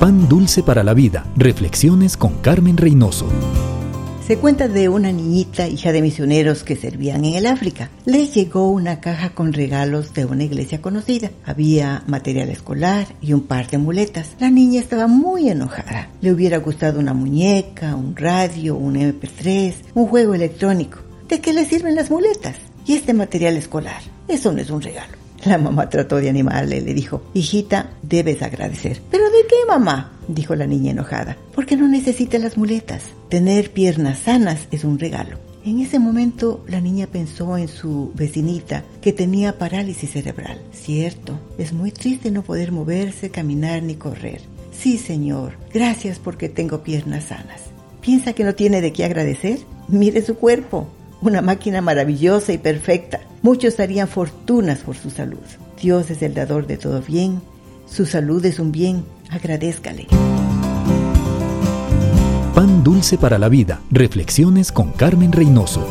Pan dulce para la vida. Reflexiones con Carmen Reynoso. Se cuenta de una niñita, hija de misioneros que servían en el África. Le llegó una caja con regalos de una iglesia conocida. Había material escolar y un par de muletas. La niña estaba muy enojada. Le hubiera gustado una muñeca, un radio, un MP3, un juego electrónico. ¿De qué le sirven las muletas? Y este material escolar. Eso no es un regalo. La mamá trató de animarle, le dijo, hijita, debes agradecer. ¿Pero de qué, mamá? dijo la niña enojada. Porque no necesita las muletas. Tener piernas sanas es un regalo. En ese momento la niña pensó en su vecinita que tenía parálisis cerebral. Cierto, es muy triste no poder moverse, caminar ni correr. Sí, señor, gracias porque tengo piernas sanas. ¿Piensa que no tiene de qué agradecer? Mire su cuerpo, una máquina maravillosa y perfecta. Muchos darían fortunas por su salud. Dios es el dador de todo bien. Su salud es un bien. Agradezcale. Pan dulce para la vida. Reflexiones con Carmen Reynoso.